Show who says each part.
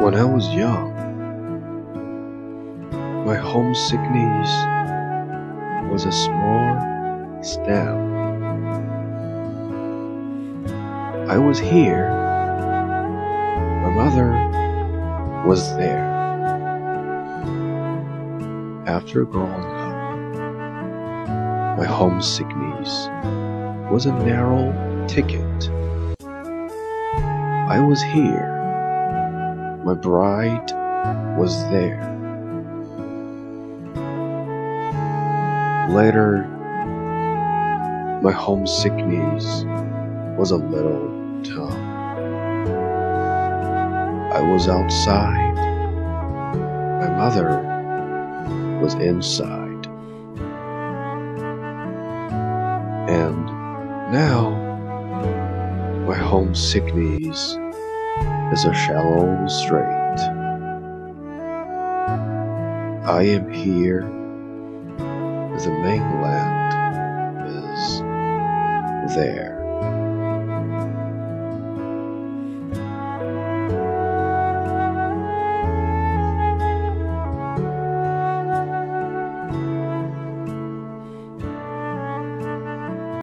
Speaker 1: When I was young, my homesickness was a small stem. I was here, my mother was there. After growing up, my homesickness was a narrow ticket. I was here, my bride was there. Later, my homesickness was a little town. I was outside, my mother was inside. And now, my homesickness is a shallow strait. I am here, the mainland is there.